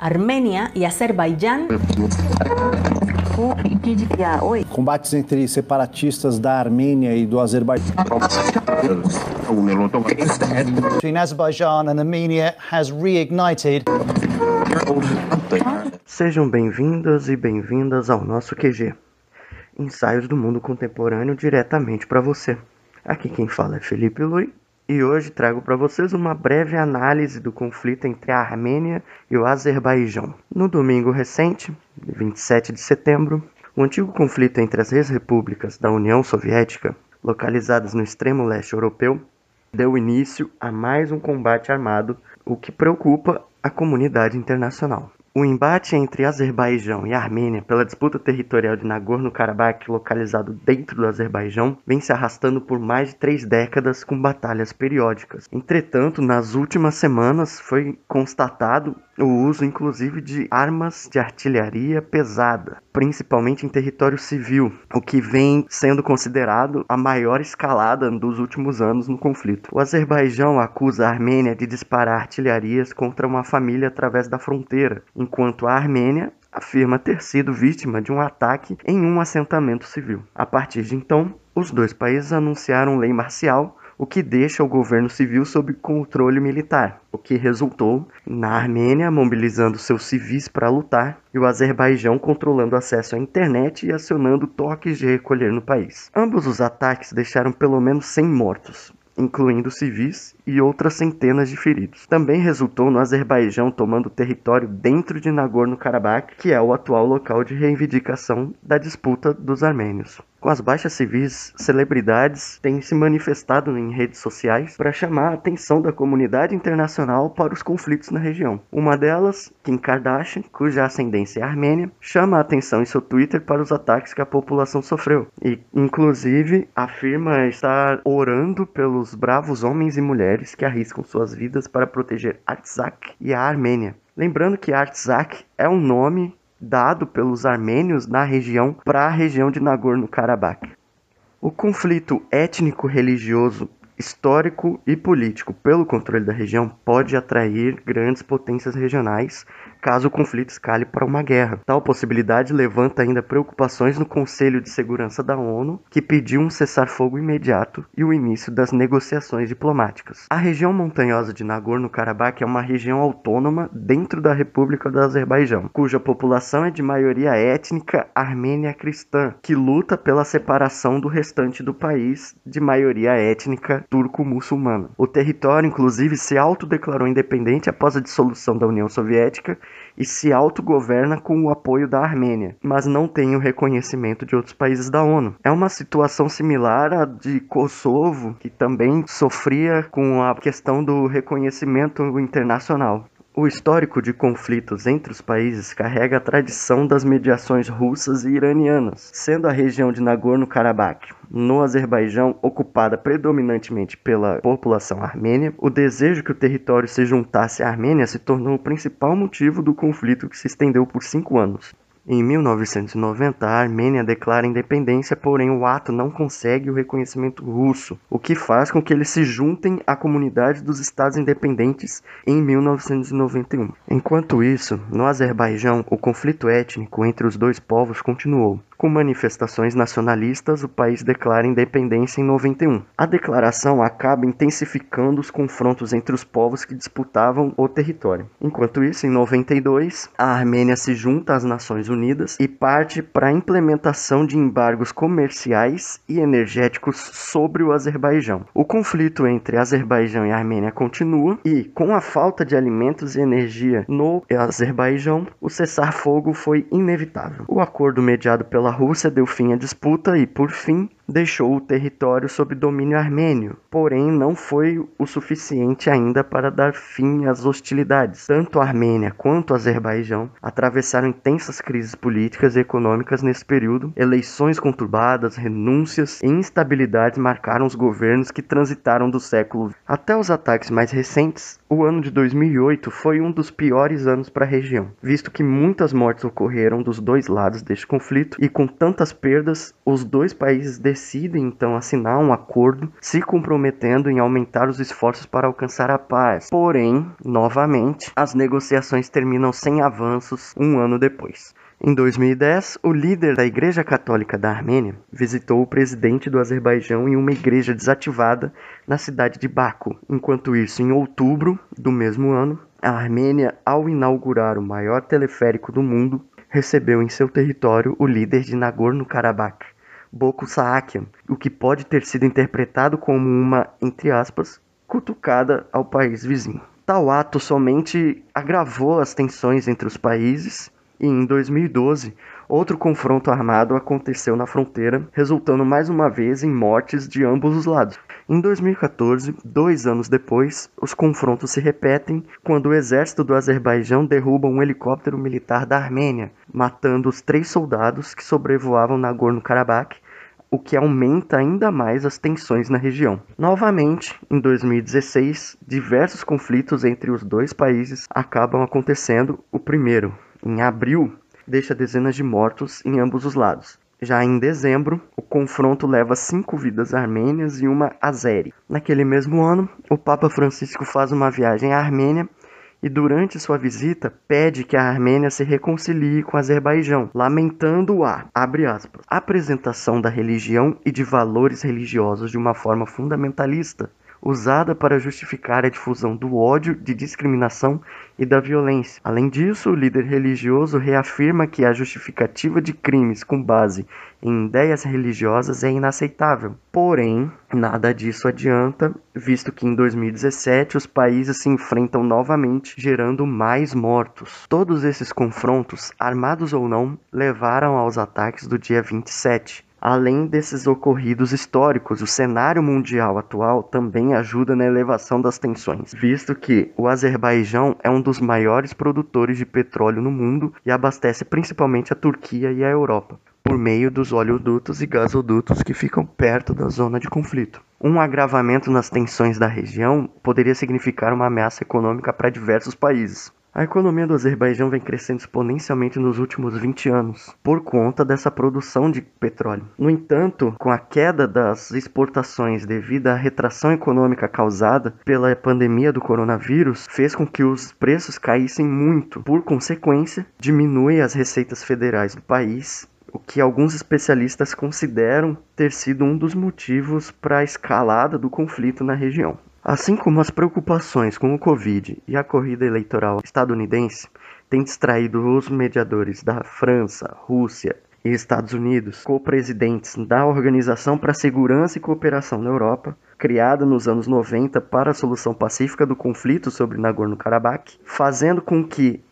Armênia e Azerbaijão. Combates entre separatistas da Armênia e do Azerbaijão. Between Azerbaijan and Armenia has reignited. Sejam bem-vindas e bem-vindas ao nosso QG. Ensaios do mundo contemporâneo diretamente para você. Aqui quem fala é Felipe Lui e hoje trago para vocês uma breve análise do conflito entre a Armênia e o Azerbaijão. No domingo recente, 27 de setembro, o antigo conflito entre as ex-repúblicas da União Soviética, localizadas no extremo leste europeu, deu início a mais um combate armado, o que preocupa a comunidade internacional. O embate entre Azerbaijão e Armênia pela disputa territorial de Nagorno-Karabakh, localizado dentro do Azerbaijão, vem se arrastando por mais de três décadas com batalhas periódicas. Entretanto, nas últimas semanas foi constatado o uso inclusive de armas de artilharia pesada, principalmente em território civil, o que vem sendo considerado a maior escalada dos últimos anos no conflito. O Azerbaijão acusa a Armênia de disparar artilharias contra uma família através da fronteira, enquanto a Armênia afirma ter sido vítima de um ataque em um assentamento civil. A partir de então, os dois países anunciaram lei marcial o que deixa o governo civil sob controle militar, o que resultou na Armênia mobilizando seus civis para lutar e o Azerbaijão controlando acesso à internet e acionando toques de recolher no país. Ambos os ataques deixaram pelo menos 100 mortos, incluindo civis e outras centenas de feridos. Também resultou no Azerbaijão tomando território dentro de Nagorno-Karabakh, que é o atual local de reivindicação da disputa dos armênios. Com as baixas civis, celebridades têm se manifestado em redes sociais para chamar a atenção da comunidade internacional para os conflitos na região. Uma delas, Kim Kardashian, cuja ascendência é armênia, chama a atenção em seu Twitter para os ataques que a população sofreu e, inclusive, afirma estar orando pelos bravos homens e mulheres que arriscam suas vidas para proteger Artsakh e a Armênia. Lembrando que Artsakh é um nome dado pelos armênios na região para a região de Nagorno-Karabakh. O conflito étnico-religioso, histórico e político pelo controle da região pode atrair grandes potências regionais caso o conflito escale para uma guerra. Tal possibilidade levanta ainda preocupações no Conselho de Segurança da ONU, que pediu um cessar-fogo imediato e o início das negociações diplomáticas. A região montanhosa de Nagorno-Karabakh é uma região autônoma dentro da República do Azerbaijão, cuja população é de maioria étnica armênia cristã, que luta pela separação do restante do país de maioria étnica turco-muçulmana. O território, inclusive, se autodeclarou independente após a dissolução da União Soviética e se autogoverna com o apoio da Armênia, mas não tem o reconhecimento de outros países da ONU. É uma situação similar à de Kosovo, que também sofria com a questão do reconhecimento internacional. O histórico de conflitos entre os países carrega a tradição das mediações russas e iranianas, sendo a região de Nagorno-Karabakh, no Azerbaijão, ocupada predominantemente pela população armênia, o desejo que o território se juntasse à Armênia se tornou o principal motivo do conflito que se estendeu por cinco anos. Em 1990, a Armênia declara independência, porém o ato não consegue o reconhecimento russo, o que faz com que eles se juntem à comunidade dos Estados independentes em 1991. Enquanto isso, no Azerbaijão, o conflito étnico entre os dois povos continuou. Com manifestações nacionalistas, o país declara independência em 91. A declaração acaba intensificando os confrontos entre os povos que disputavam o território. Enquanto isso, em 92, a Armênia se junta às Nações Unidas e parte para a implementação de embargos comerciais e energéticos sobre o Azerbaijão. O conflito entre Azerbaijão e Armênia continua e, com a falta de alimentos e energia no Azerbaijão, o cessar-fogo foi inevitável. O acordo mediado pela pela Rússia deu fim à disputa e, por fim, deixou o território sob domínio armênio, porém não foi o suficiente ainda para dar fim às hostilidades. Tanto a Armênia quanto o Azerbaijão atravessaram intensas crises políticas e econômicas nesse período. Eleições conturbadas, renúncias e instabilidades marcaram os governos que transitaram do século até os ataques mais recentes. O ano de 2008 foi um dos piores anos para a região, visto que muitas mortes ocorreram dos dois lados deste conflito e com tantas perdas, os dois países decidem então assinar um acordo, se comprometendo em aumentar os esforços para alcançar a paz. Porém, novamente, as negociações terminam sem avanços um ano depois. Em 2010, o líder da Igreja Católica da Armênia visitou o presidente do Azerbaijão em uma igreja desativada na cidade de Baku. Enquanto isso, em outubro do mesmo ano, a Armênia, ao inaugurar o maior teleférico do mundo, recebeu em seu território o líder de Nagorno-Karabakh, Boko Saakian, o que pode ter sido interpretado como uma, entre aspas, cutucada ao país vizinho. Tal ato somente agravou as tensões entre os países e em 2012, outro confronto armado aconteceu na fronteira, resultando mais uma vez em mortes de ambos os lados. Em 2014, dois anos depois, os confrontos se repetem quando o exército do Azerbaijão derruba um helicóptero militar da Armênia, matando os três soldados que sobrevoavam Nagorno-Karabakh o que aumenta ainda mais as tensões na região. Novamente, em 2016, diversos conflitos entre os dois países acabam acontecendo. O primeiro, em abril, deixa dezenas de mortos em ambos os lados. Já em dezembro, o confronto leva cinco vidas armênias e uma azeri. Naquele mesmo ano, o Papa Francisco faz uma viagem à Armênia e durante sua visita pede que a Armênia se reconcilie com o Azerbaijão, lamentando a, aspas, apresentação da religião e de valores religiosos de uma forma fundamentalista, usada para justificar a difusão do ódio, de discriminação e da violência. Além disso, o líder religioso reafirma que a justificativa de crimes com base em ideias religiosas é inaceitável. Porém, nada disso adianta, visto que em 2017 os países se enfrentam novamente, gerando mais mortos. Todos esses confrontos, armados ou não, levaram aos ataques do dia 27. Além desses ocorridos históricos, o cenário mundial atual também ajuda na elevação das tensões, visto que o Azerbaijão é um dos maiores produtores de petróleo no mundo e abastece principalmente a Turquia e a Europa, por meio dos oleodutos e gasodutos que ficam perto da zona de conflito. Um agravamento nas tensões da região poderia significar uma ameaça econômica para diversos países, a economia do Azerbaijão vem crescendo exponencialmente nos últimos 20 anos, por conta dessa produção de petróleo. No entanto, com a queda das exportações devido à retração econômica causada pela pandemia do coronavírus, fez com que os preços caíssem muito. Por consequência, diminui as receitas federais do país o que alguns especialistas consideram ter sido um dos motivos para a escalada do conflito na região. Assim como as preocupações com o Covid e a corrida eleitoral estadunidense têm distraído os mediadores da França, Rússia e Estados Unidos, co-presidentes da Organização para a Segurança e Cooperação na Europa, criada nos anos 90 para a solução pacífica do conflito sobre Nagorno-Karabakh, fazendo com que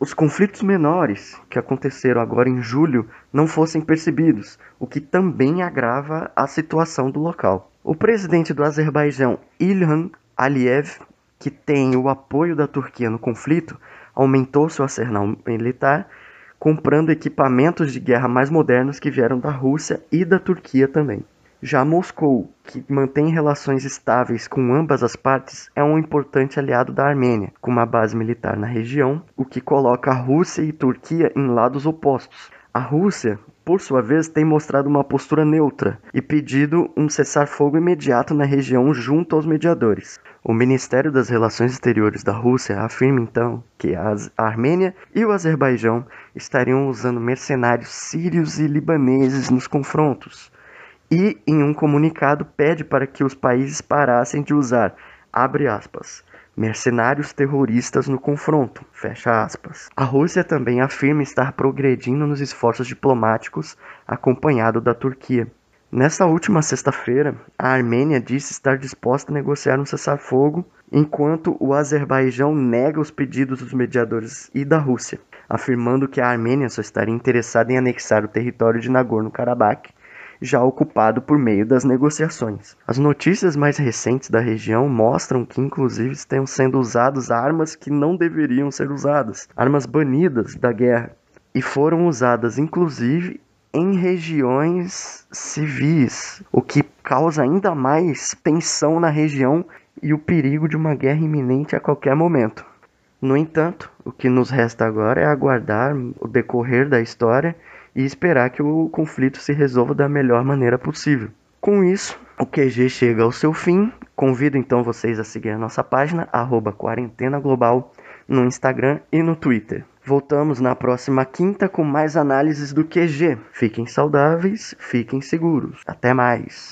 os conflitos menores que aconteceram agora em julho não fossem percebidos, o que também agrava a situação do local. O presidente do Azerbaijão, Ilham Aliyev, que tem o apoio da Turquia no conflito, aumentou seu arsenal militar, comprando equipamentos de guerra mais modernos que vieram da Rússia e da Turquia também. Já Moscou, que mantém relações estáveis com ambas as partes, é um importante aliado da Armênia, com uma base militar na região, o que coloca a Rússia e Turquia em lados opostos. A Rússia por sua vez, tem mostrado uma postura neutra e pedido um cessar-fogo imediato na região junto aos mediadores. O Ministério das Relações Exteriores da Rússia afirma então que a Armênia e o Azerbaijão estariam usando mercenários sírios e libaneses nos confrontos. E, em um comunicado, pede para que os países parassem de usar, abre aspas, mercenários terroristas no confronto. Fecha aspas. A Rússia também afirma estar progredindo nos esforços diplomáticos, acompanhado da Turquia. Nessa última sexta-feira, a Armênia disse estar disposta a negociar um cessar-fogo, enquanto o Azerbaijão nega os pedidos dos mediadores e da Rússia, afirmando que a Armênia só estaria interessada em anexar o território de Nagorno-Karabakh já ocupado por meio das negociações. As notícias mais recentes da região mostram que, inclusive, estão sendo usadas armas que não deveriam ser usadas, armas banidas da guerra, e foram usadas, inclusive, em regiões civis, o que causa ainda mais tensão na região e o perigo de uma guerra iminente a qualquer momento. No entanto, o que nos resta agora é aguardar o decorrer da história e esperar que o conflito se resolva da melhor maneira possível. Com isso, o QG chega ao seu fim. Convido então vocês a seguir a nossa página, arroba Quarentena Global, no Instagram e no Twitter. Voltamos na próxima quinta com mais análises do QG. Fiquem saudáveis, fiquem seguros. Até mais!